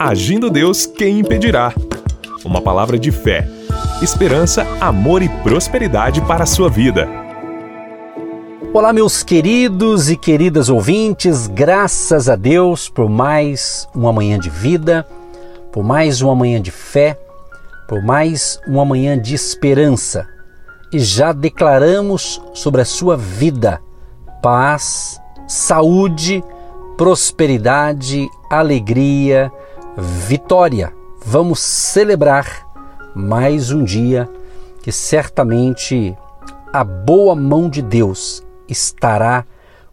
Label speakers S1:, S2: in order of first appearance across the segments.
S1: Agindo Deus, quem impedirá? Uma palavra de fé, esperança, amor e prosperidade para a sua vida.
S2: Olá, meus queridos e queridas ouvintes, graças a Deus por mais uma manhã de vida, por mais uma manhã de fé, por mais uma manhã de esperança. E já declaramos sobre a sua vida paz, saúde, prosperidade, alegria, vitória. Vamos celebrar mais um dia que certamente a boa mão de Deus estará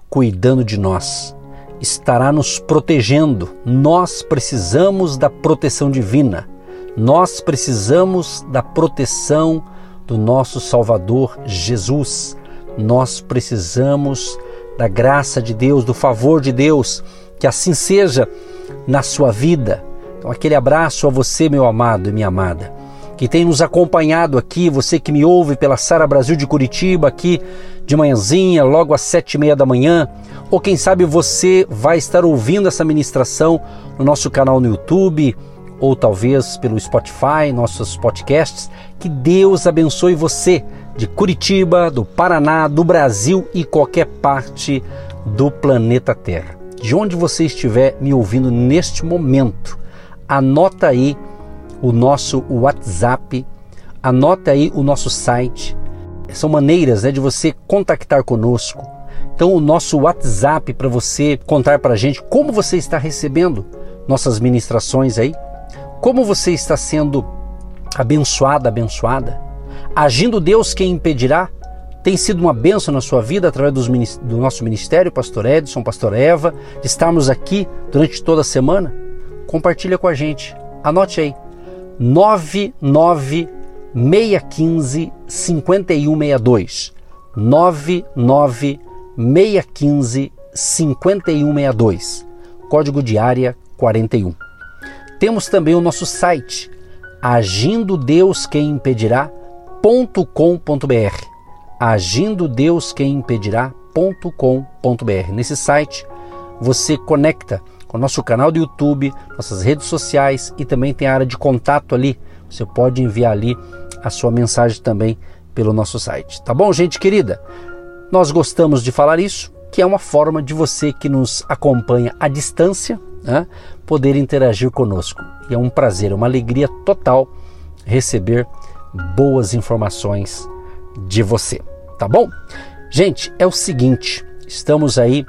S2: cuidando de nós, estará nos protegendo. Nós precisamos da proteção divina. Nós precisamos da proteção do nosso Salvador Jesus. Nós precisamos da graça de Deus, do favor de Deus. Que assim seja na sua vida. Então, aquele abraço a você, meu amado e minha amada, que tem nos acompanhado aqui, você que me ouve pela Sara Brasil de Curitiba, aqui de manhãzinha, logo às sete e meia da manhã, ou quem sabe você vai estar ouvindo essa ministração no nosso canal no YouTube, ou talvez pelo Spotify, nossos podcasts. Que Deus abençoe você de Curitiba, do Paraná, do Brasil e qualquer parte do planeta Terra. De onde você estiver me ouvindo neste momento, anota aí o nosso WhatsApp, anota aí o nosso site. São maneiras né, de você contactar conosco. Então, o nosso WhatsApp para você contar para a gente como você está recebendo nossas ministrações aí, como você está sendo abençoada, abençoada. Agindo Deus, quem impedirá? Tem sido uma bênção na sua vida através do nosso ministério, Pastor Edson, Pastor Eva, de estarmos aqui durante toda a semana? Compartilha com a gente. Anote aí. 99615 5162. 99615 5162. Código de área 41. Temos também o nosso site agindo Deus quem impedirá.com.br. Agindo Deus quem impedirá.com.br. Nesse site você conecta com o nosso canal do YouTube, nossas redes sociais e também tem a área de contato ali. Você pode enviar ali a sua mensagem também pelo nosso site. Tá bom, gente querida? Nós gostamos de falar isso, que é uma forma de você que nos acompanha à distância né, poder interagir conosco. E é um prazer, uma alegria total receber boas informações de você. Tá bom? Gente, é o seguinte, estamos aí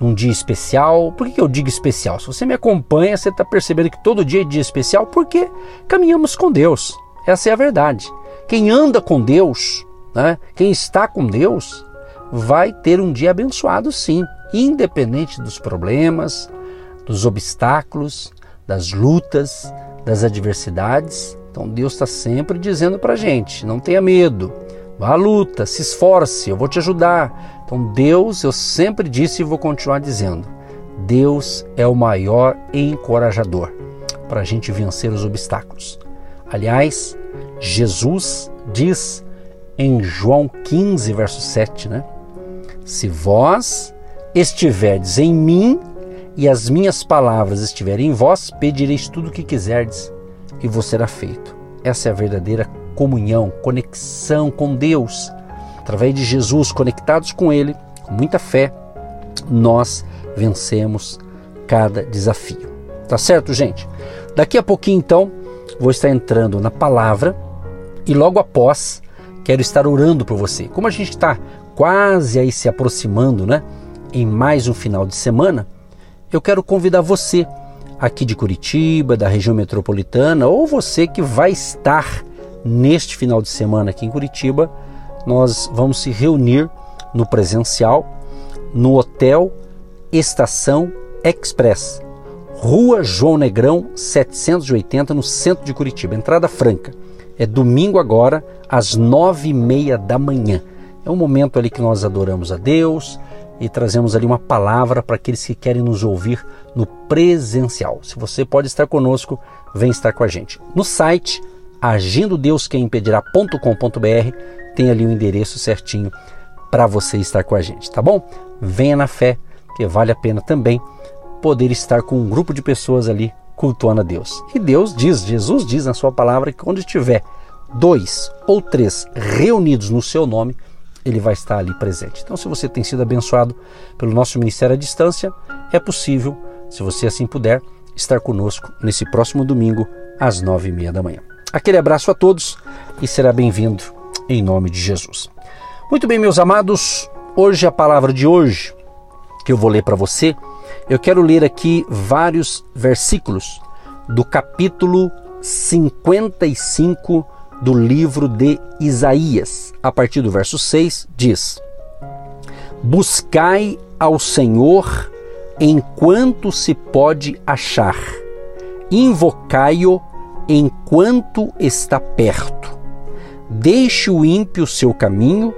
S2: num dia especial. Por que eu digo especial? Se você me acompanha, você está percebendo que todo dia é dia especial porque caminhamos com Deus. Essa é a verdade. Quem anda com Deus, né, quem está com Deus, vai ter um dia abençoado sim, independente dos problemas, dos obstáculos, das lutas, das adversidades. Então Deus está sempre dizendo para gente: não tenha medo, vá à luta, se esforce, eu vou te ajudar, então, Deus, eu sempre disse e vou continuar dizendo: Deus é o maior encorajador para a gente vencer os obstáculos. Aliás, Jesus diz em João 15, verso 7, né? Se vós estiverdes em mim e as minhas palavras estiverem em vós, pedireis tudo o que quiserdes e vos será feito. Essa é a verdadeira comunhão, conexão com Deus através de Jesus, conectados com Ele, com muita fé, nós vencemos cada desafio. Tá certo, gente? Daqui a pouquinho, então, vou estar entrando na palavra e logo após quero estar orando por você. Como a gente está quase aí se aproximando, né? Em mais um final de semana, eu quero convidar você aqui de Curitiba, da região metropolitana, ou você que vai estar neste final de semana aqui em Curitiba, nós vamos se reunir no presencial no Hotel Estação Express, Rua João Negrão 780, no centro de Curitiba, entrada franca. É domingo agora, às nove e meia da manhã. É um momento ali que nós adoramos a Deus e trazemos ali uma palavra para aqueles que querem nos ouvir no presencial. Se você pode estar conosco, vem estar com a gente. No site agindodeusquemimpedirá.com.br tem ali o endereço certinho para você estar com a gente, tá bom? Venha na fé, que vale a pena também poder estar com um grupo de pessoas ali cultuando a Deus. E Deus diz, Jesus diz na sua palavra que quando estiver dois ou três reunidos no seu nome, ele vai estar ali presente. Então, se você tem sido abençoado pelo nosso ministério à distância, é possível, se você assim puder, estar conosco nesse próximo domingo às nove e meia da manhã. Aquele abraço a todos e será bem-vindo em nome de Jesus. Muito bem, meus amados, hoje a palavra de hoje que eu vou ler para você, eu quero ler aqui vários versículos do capítulo 55 do livro de Isaías. A partir do verso 6 diz: Buscai ao Senhor enquanto se pode achar, invocai-o enquanto está perto. Deixe o ímpio seu caminho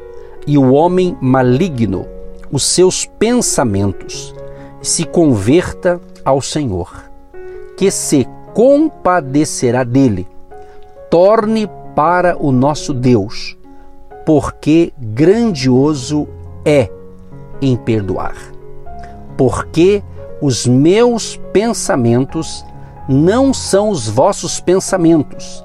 S2: e o homem maligno os seus pensamentos, se converta ao Senhor, que se compadecerá dele. Torne para o nosso Deus, porque grandioso é em perdoar. Porque os meus pensamentos não são os vossos pensamentos,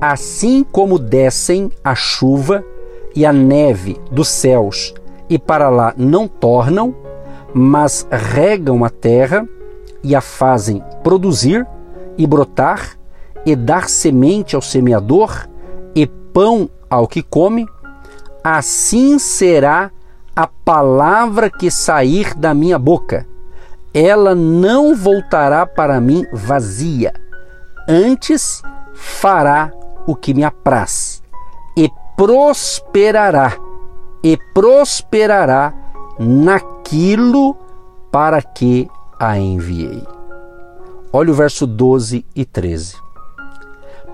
S2: assim como descem a chuva e a neve dos céus e para lá não tornam, mas regam a terra e a fazem produzir e brotar e dar semente ao semeador e pão ao que come, assim será a palavra que sair da minha boca. Ela não voltará para mim vazia, antes fará o que me apraz e prosperará, e prosperará naquilo para que a enviei. Olha o verso 12 e 13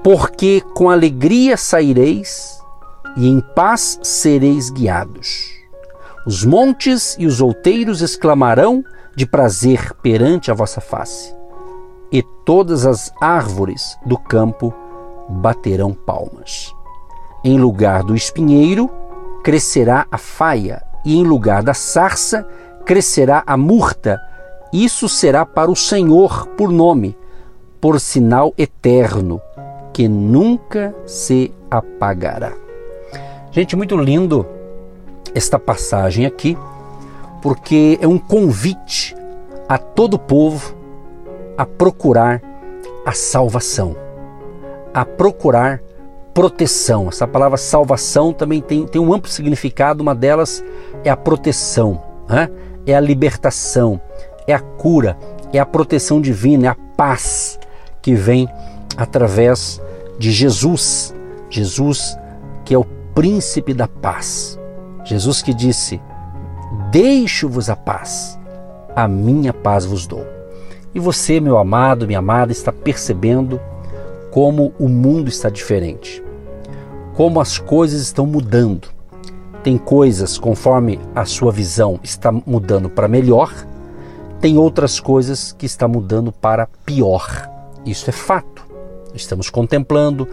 S2: porque com alegria saireis e em paz sereis guiados. Os montes e os outeiros exclamarão de prazer perante a vossa face, e todas as árvores do campo baterão palmas. Em lugar do espinheiro crescerá a faia, e em lugar da sarça crescerá a murta. Isso será para o Senhor por nome, por sinal eterno que nunca se apagará. Gente, muito lindo esta passagem aqui, porque é um convite a todo povo a procurar a salvação, a procurar proteção. Essa palavra salvação também tem, tem um amplo significado, uma delas é a proteção, né? é a libertação, é a cura, é a proteção divina, é a paz que vem através de Jesus. Jesus, que é o príncipe da paz. Jesus que disse: Deixo-vos a paz, a minha paz vos dou. E você, meu amado, minha amada, está percebendo como o mundo está diferente, como as coisas estão mudando. Tem coisas, conforme a sua visão está mudando para melhor, tem outras coisas que está mudando para pior. Isso é fato. Estamos contemplando,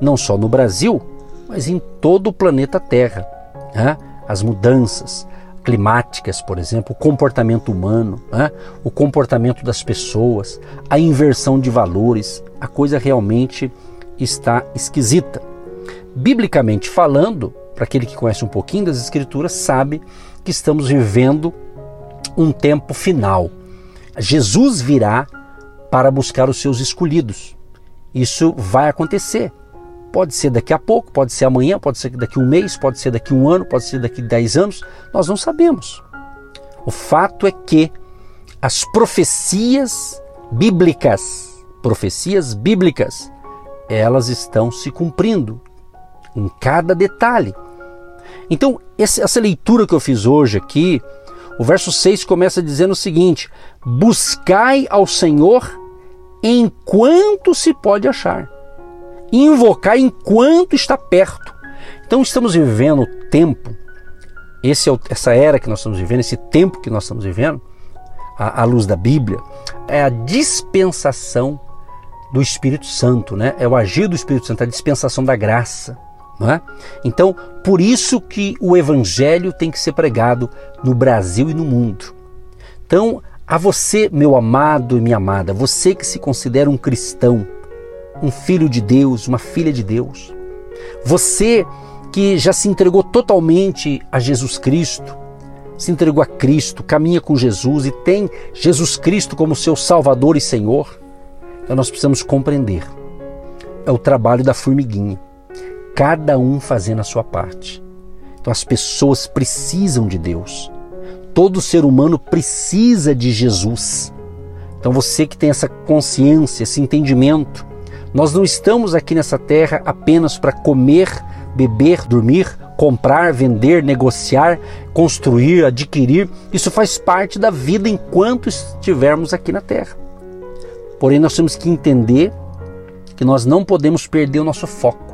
S2: não só no Brasil, mas em todo o planeta Terra, né? as mudanças climáticas, por exemplo, o comportamento humano, né? o comportamento das pessoas, a inversão de valores, a coisa realmente está esquisita. Biblicamente falando, para aquele que conhece um pouquinho das Escrituras, sabe que estamos vivendo um tempo final. Jesus virá para buscar os seus escolhidos. Isso vai acontecer. Pode ser daqui a pouco, pode ser amanhã, pode ser daqui a um mês, pode ser daqui a um ano, pode ser daqui a dez anos. Nós não sabemos. O fato é que as profecias bíblicas, profecias bíblicas, elas estão se cumprindo em cada detalhe. Então, essa leitura que eu fiz hoje aqui, o verso 6 começa dizendo o seguinte: Buscai ao Senhor enquanto se pode achar. Invocar enquanto está perto. Então estamos vivendo o tempo, esse é o, essa era que nós estamos vivendo, esse tempo que nós estamos vivendo, à, luz da Bíblia, é a dispensação do Espírito Santo, né? É o agir do Espírito Santo, a dispensação da graça. Não é? Então, por isso que o Evangelho tem que ser pregado no Brasil e no mundo. Então, a você, meu amado e minha amada, você que se considera um cristão, um filho de Deus, uma filha de Deus, você que já se entregou totalmente a Jesus Cristo, se entregou a Cristo, caminha com Jesus e tem Jesus Cristo como seu Salvador e Senhor, nós precisamos compreender. É o trabalho da formiguinha cada um fazendo a sua parte. Então as pessoas precisam de Deus. Todo ser humano precisa de Jesus. Então você que tem essa consciência, esse entendimento, nós não estamos aqui nessa terra apenas para comer, beber, dormir, comprar, vender, negociar, construir, adquirir. Isso faz parte da vida enquanto estivermos aqui na terra. Porém, nós temos que entender que nós não podemos perder o nosso foco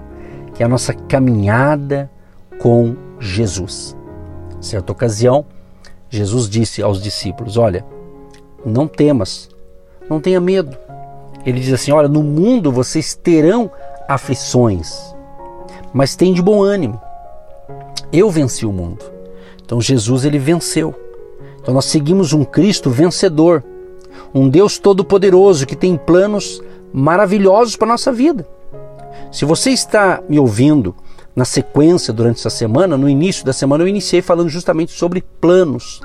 S2: que é a nossa caminhada com Jesus. Certa ocasião, Jesus disse aos discípulos: Olha, não temas, não tenha medo. Ele diz assim: Olha, no mundo vocês terão aflições, mas tem de bom ânimo. Eu venci o mundo. Então Jesus ele venceu. Então nós seguimos um Cristo vencedor, um Deus todo-poderoso que tem planos maravilhosos para nossa vida. Se você está me ouvindo na sequência durante essa semana, no início da semana eu iniciei falando justamente sobre planos,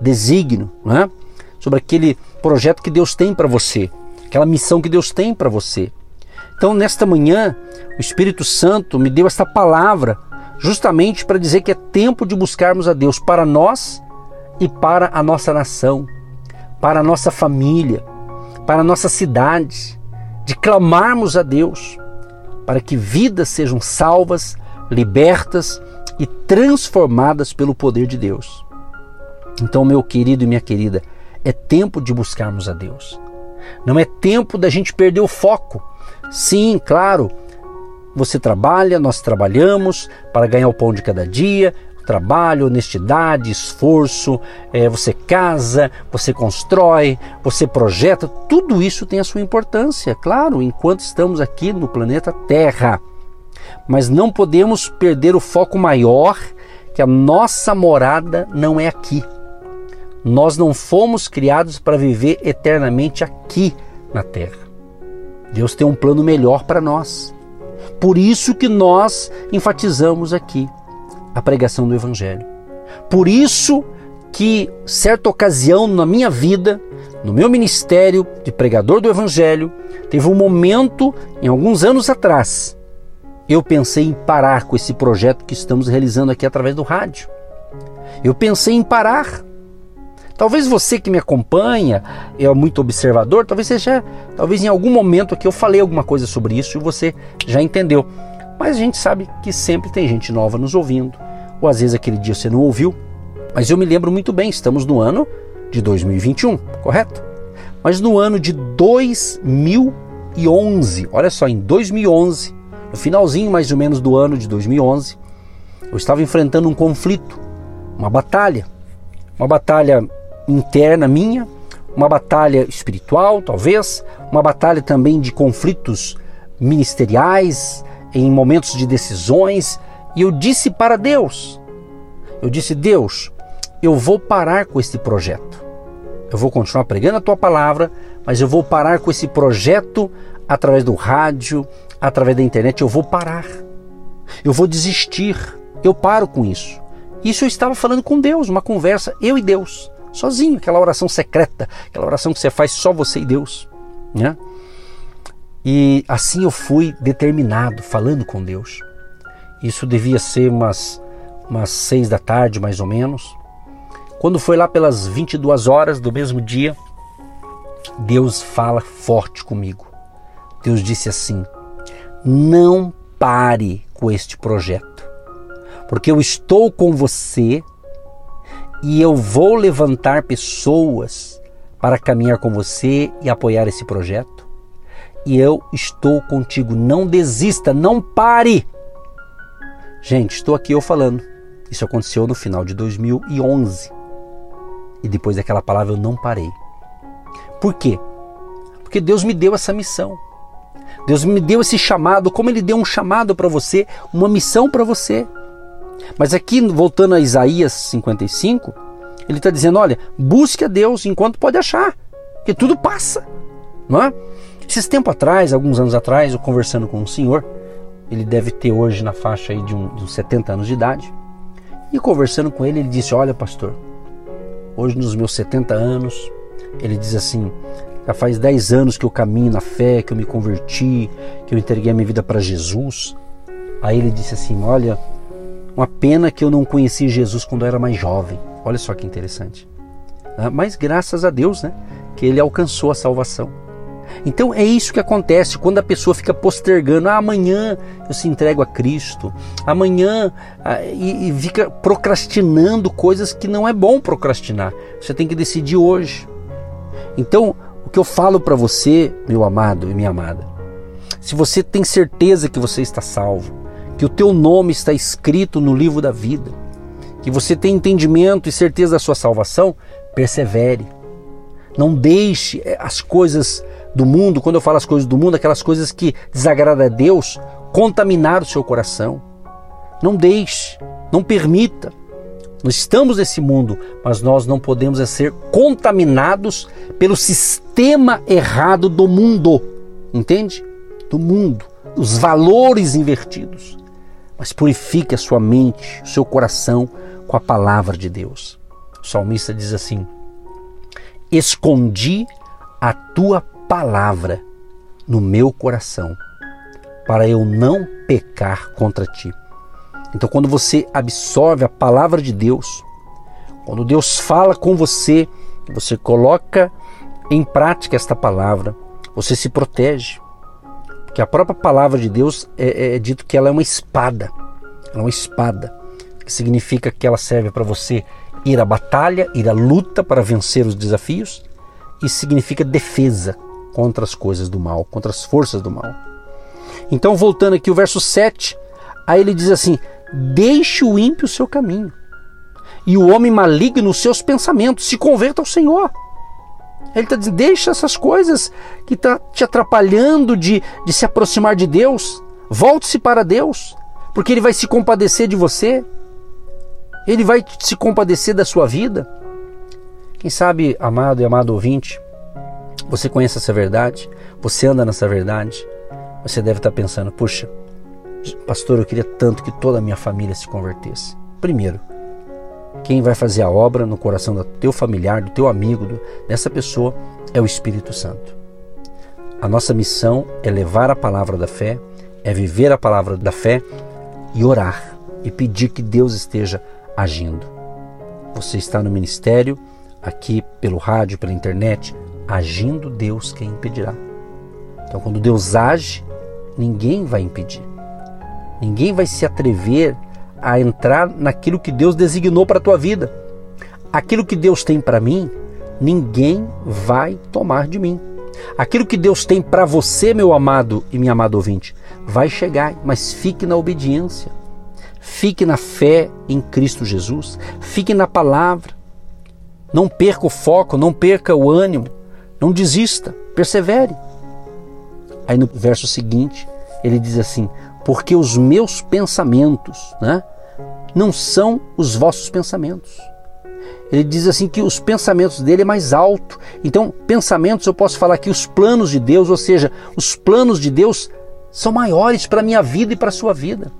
S2: desígnio, né? sobre aquele projeto que Deus tem para você, aquela missão que Deus tem para você. Então, nesta manhã, o Espírito Santo me deu esta palavra justamente para dizer que é tempo de buscarmos a Deus para nós e para a nossa nação, para a nossa família, para a nossa cidade, de clamarmos a Deus para que vidas sejam salvas, libertas e transformadas pelo poder de Deus. Então, meu querido e minha querida, é tempo de buscarmos a Deus. Não é tempo da gente perder o foco. Sim, claro, você trabalha, nós trabalhamos para ganhar o pão de cada dia, trabalho, honestidade, esforço, é, você casa, você constrói, você projeta, tudo isso tem a sua importância, claro, enquanto estamos aqui no planeta Terra. Mas não podemos perder o foco maior, que a nossa morada não é aqui. Nós não fomos criados para viver eternamente aqui na Terra. Deus tem um plano melhor para nós. Por isso que nós enfatizamos aqui a pregação do Evangelho. Por isso que, certa ocasião na minha vida, no meu ministério de pregador do Evangelho, teve um momento, em alguns anos atrás, eu pensei em parar com esse projeto que estamos realizando aqui através do rádio. Eu pensei em parar. Talvez você que me acompanha é muito observador, talvez seja, talvez em algum momento aqui eu falei alguma coisa sobre isso e você já entendeu. Mas a gente sabe que sempre tem gente nova nos ouvindo, ou às vezes aquele dia você não ouviu. Mas eu me lembro muito bem, estamos no ano de 2021, correto? Mas no ano de 2011, olha só, em 2011, no finalzinho mais ou menos do ano de 2011, eu estava enfrentando um conflito, uma batalha, uma batalha interna minha, uma batalha espiritual, talvez, uma batalha também de conflitos ministeriais, em momentos de decisões, e eu disse para Deus: eu disse, Deus, eu vou parar com esse projeto. Eu vou continuar pregando a tua palavra, mas eu vou parar com esse projeto através do rádio, através da internet. Eu vou parar. Eu vou desistir. Eu paro com isso. Isso eu estava falando com Deus, uma conversa, eu e Deus, sozinho, aquela oração secreta, aquela oração que você faz só você e Deus. Né? E assim eu fui determinado, falando com Deus. Isso devia ser umas, umas seis da tarde, mais ou menos. Quando foi lá pelas 22 horas do mesmo dia, Deus fala forte comigo. Deus disse assim: Não pare com este projeto, porque eu estou com você e eu vou levantar pessoas para caminhar com você e apoiar esse projeto. e eu estou contigo. Não desista, não pare. Gente, estou aqui eu falando. Isso aconteceu no final de 2011. E depois daquela palavra eu não parei. Por quê? Porque Deus me deu essa missão. Deus me deu esse chamado, como Ele deu um chamado para você, uma missão para você. Mas aqui, voltando a Isaías 55, ele está dizendo: olha, busque a Deus enquanto pode achar, que tudo passa, não é? Esses tempo atrás, alguns anos atrás, eu conversando com um senhor, ele deve ter hoje na faixa aí de, um, uns 70 anos de idade, e conversando com ele, ele disse: Olha, pastor, hoje nos meus 70 anos, ele diz assim: já faz 10 anos que eu caminho na fé, que eu me converti, que eu entreguei a minha vida para Jesus. Aí ele disse assim: Olha, uma pena que eu não conheci Jesus quando eu era mais jovem. Olha só que interessante. Ah, mas graças a Deus, né, que ele alcançou a salvação. Então é isso que acontece quando a pessoa fica postergando. Ah, amanhã eu se entrego a Cristo. Amanhã ah, e, e fica procrastinando coisas que não é bom procrastinar. Você tem que decidir hoje. Então, o que eu falo para você, meu amado e minha amada, se você tem certeza que você está salvo, que o teu nome está escrito no livro da vida, que você tem entendimento e certeza da sua salvação, persevere. Não deixe eh, as coisas do mundo, quando eu falo as coisas do mundo, aquelas coisas que desagradam a Deus, contaminar o seu coração. Não deixe, não permita. Nós estamos nesse mundo, mas nós não podemos é ser contaminados pelo sistema errado do mundo. Entende? Do mundo, os valores invertidos. Mas purifique a sua mente, o seu coração com a palavra de Deus. O salmista diz assim: Escondi a tua palavra no meu coração, para eu não pecar contra ti. Então, quando você absorve a palavra de Deus, quando Deus fala com você, você coloca em prática esta palavra, você se protege. Porque a própria palavra de Deus é, é, é dito que ela é uma espada. Ela é uma espada, que significa que ela serve para você ir à batalha, ir à luta para vencer os desafios, e significa defesa contra as coisas do mal, contra as forças do mal. Então, voltando aqui, o verso 7, aí ele diz assim: Deixe o ímpio o seu caminho, e o homem maligno os seus pensamentos, se converta ao Senhor. Ele está dizendo: deixa essas coisas que estão tá te atrapalhando de, de se aproximar de Deus. Volte-se para Deus, porque Ele vai se compadecer de você. Ele vai se compadecer da sua vida. Quem sabe, amado e amado ouvinte, você conhece essa verdade? Você anda nessa verdade? Você deve estar pensando: puxa, pastor, eu queria tanto que toda a minha família se convertesse. Primeiro, quem vai fazer a obra no coração do teu familiar, do teu amigo, do, dessa pessoa é o Espírito Santo. A nossa missão é levar a palavra da fé, é viver a palavra da fé e orar e pedir que Deus esteja agindo. Você está no ministério, aqui pelo rádio, pela internet, agindo Deus quem impedirá. Então, quando Deus age, ninguém vai impedir. Ninguém vai se atrever a entrar naquilo que Deus designou para a tua vida. Aquilo que Deus tem para mim, ninguém vai tomar de mim. Aquilo que Deus tem para você, meu amado e minha amada ouvinte, vai chegar, mas fique na obediência. Fique na fé em Cristo Jesus. Fique na palavra. Não perca o foco, não perca o ânimo. Não desista, persevere. Aí no verso seguinte, ele diz assim: Porque os meus pensamentos né, não são os vossos pensamentos. Ele diz assim que os pensamentos dele é mais alto. Então, pensamentos eu posso falar que os planos de Deus, ou seja, os planos de Deus são maiores para a minha vida e para a sua vida.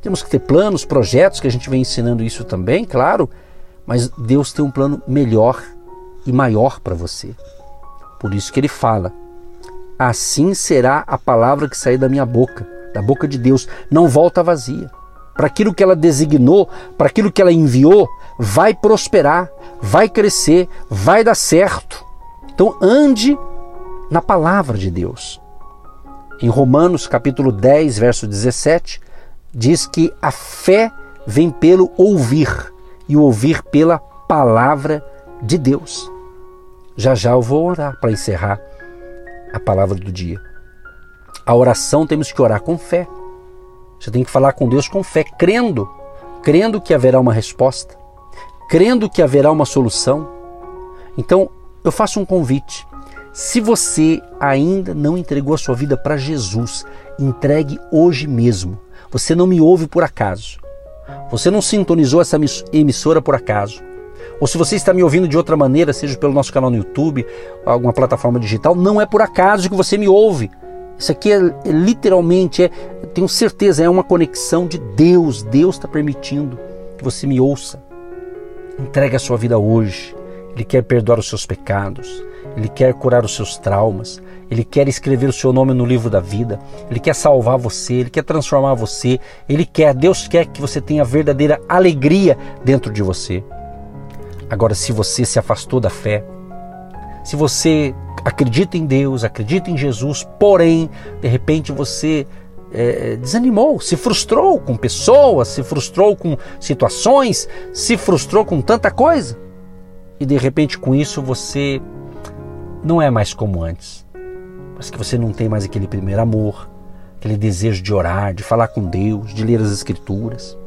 S2: Temos que ter planos, projetos, que a gente vem ensinando isso também, claro, mas Deus tem um plano melhor e maior para você. Por isso que ele fala: Assim será a palavra que sair da minha boca, da boca de Deus, não volta vazia. Para aquilo que ela designou, para aquilo que ela enviou, vai prosperar, vai crescer, vai dar certo. Então ande na palavra de Deus. Em Romanos capítulo 10, verso 17, diz que a fé vem pelo ouvir e o ouvir pela palavra de Deus. Já já eu vou orar para encerrar a palavra do dia. A oração temos que orar com fé. Você tem que falar com Deus com fé, crendo, crendo que haverá uma resposta, crendo que haverá uma solução. Então, eu faço um convite. Se você ainda não entregou a sua vida para Jesus, entregue hoje mesmo. Você não me ouve por acaso. Você não sintonizou essa emissora por acaso. Ou se você está me ouvindo de outra maneira, seja pelo nosso canal no YouTube, alguma plataforma digital, não é por acaso que você me ouve. Isso aqui é, é literalmente, é, tenho certeza, é uma conexão de Deus. Deus está permitindo que você me ouça. Entregue a sua vida hoje. Ele quer perdoar os seus pecados. Ele quer curar os seus traumas. Ele quer escrever o seu nome no livro da vida. Ele quer salvar você. Ele quer transformar você. Ele quer, Deus quer que você tenha verdadeira alegria dentro de você. Agora, se você se afastou da fé, se você acredita em Deus, acredita em Jesus, porém, de repente você é, desanimou, se frustrou com pessoas, se frustrou com situações, se frustrou com tanta coisa. E de repente com isso você não é mais como antes. Mas que você não tem mais aquele primeiro amor, aquele desejo de orar, de falar com Deus, de ler as Escrituras.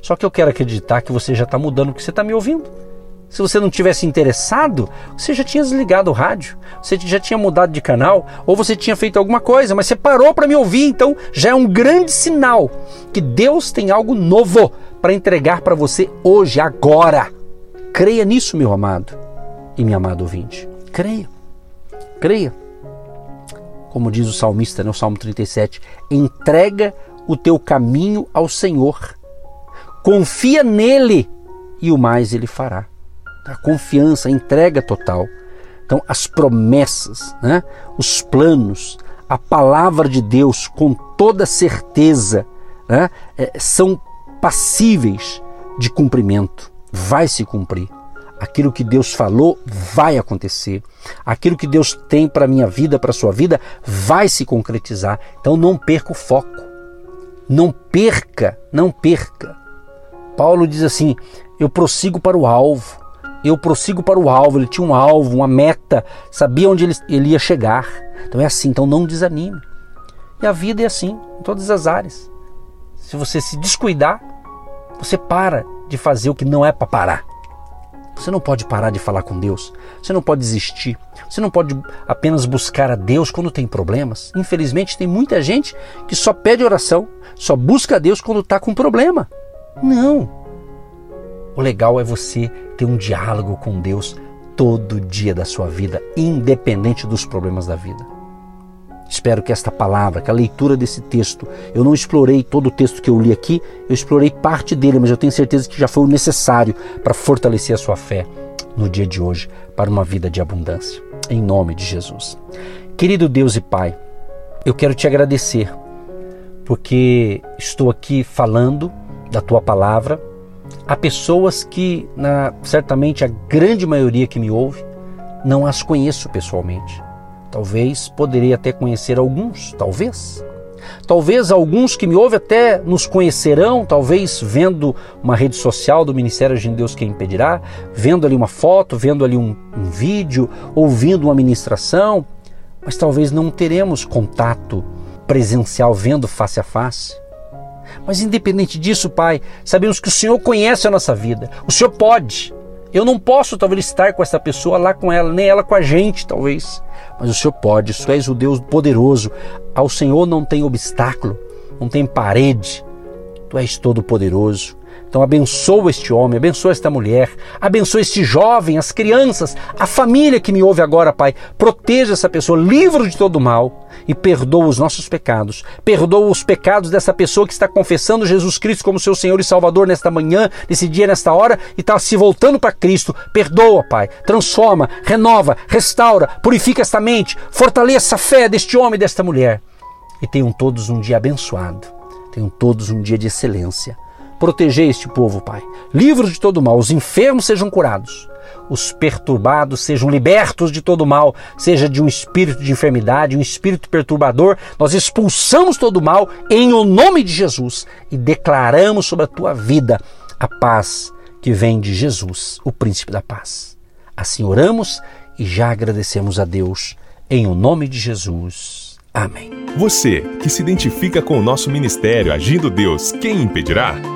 S2: Só que eu quero acreditar que você já está mudando porque você está me ouvindo. Se você não tivesse interessado, você já tinha desligado o rádio, você já tinha mudado de canal, ou você tinha feito alguma coisa, mas você parou para me ouvir, então já é um grande sinal que Deus tem algo novo para entregar para você hoje, agora. Creia nisso, meu amado e minha amada ouvinte. Creia. Creia. Como diz o salmista no Salmo 37, entrega o teu caminho ao Senhor. Confia nele e o mais ele fará a confiança, a entrega total. Então, as promessas, né? os planos, a palavra de Deus com toda certeza né? é, são passíveis de cumprimento. Vai se cumprir. Aquilo que Deus falou vai acontecer. Aquilo que Deus tem para a minha vida, para a sua vida, vai se concretizar. Então não perca o foco. Não perca, não perca. Paulo diz assim: eu prossigo para o alvo eu prossigo para o alvo. Ele tinha um alvo, uma meta, sabia onde ele, ele ia chegar. Então é assim, então não desanime. E a vida é assim, em todas as áreas. Se você se descuidar, você para de fazer o que não é para parar. Você não pode parar de falar com Deus. Você não pode desistir. Você não pode apenas buscar a Deus quando tem problemas. Infelizmente, tem muita gente que só pede oração, só busca a Deus quando está com problema. Não. O legal é você ter um diálogo com Deus todo dia da sua vida, independente dos problemas da vida. Espero que esta palavra, que a leitura desse texto, eu não explorei todo o texto que eu li aqui, eu explorei parte dele, mas eu tenho certeza que já foi o necessário para fortalecer a sua fé no dia de hoje para uma vida de abundância. Em nome de Jesus. Querido Deus e Pai, eu quero te agradecer porque estou aqui falando da tua palavra Há pessoas que, na, certamente a grande maioria que me ouve, não as conheço pessoalmente. Talvez poderia até conhecer alguns, talvez. Talvez alguns que me ouvem até nos conhecerão, talvez vendo uma rede social do Ministério de Deus Quem Impedirá, vendo ali uma foto, vendo ali um, um vídeo, ouvindo uma ministração, mas talvez não teremos contato presencial, vendo face a face. Mas independente disso, Pai, sabemos que o Senhor conhece a nossa vida. O Senhor pode. Eu não posso talvez estar com essa pessoa lá com ela, nem ela com a gente, talvez. Mas o Senhor pode. Tu és o Deus poderoso. Ao Senhor não tem obstáculo, não tem parede. Tu és todo poderoso. Então abençoa este homem, abençoa esta mulher, abençoa este jovem, as crianças, a família que me ouve agora, Pai. Proteja essa pessoa, livre de todo mal e perdoa os nossos pecados. Perdoa os pecados dessa pessoa que está confessando Jesus Cristo como seu Senhor e Salvador nesta manhã, nesse dia, nesta hora e está se voltando para Cristo. Perdoa, Pai. Transforma, renova, restaura, purifica esta mente, fortaleça a fé deste homem e desta mulher. E tenham todos um dia abençoado. Tenham todos um dia de excelência proteger este povo, Pai. Livros de todo mal, os enfermos sejam curados, os perturbados sejam libertos de todo mal, seja de um espírito de enfermidade, um espírito perturbador. Nós expulsamos todo mal em o nome de Jesus e declaramos sobre a tua vida a paz que vem de Jesus, o príncipe da paz. Assim oramos e já agradecemos a Deus em o nome de Jesus. Amém.
S1: Você que se identifica com o nosso ministério Agindo Deus, quem impedirá?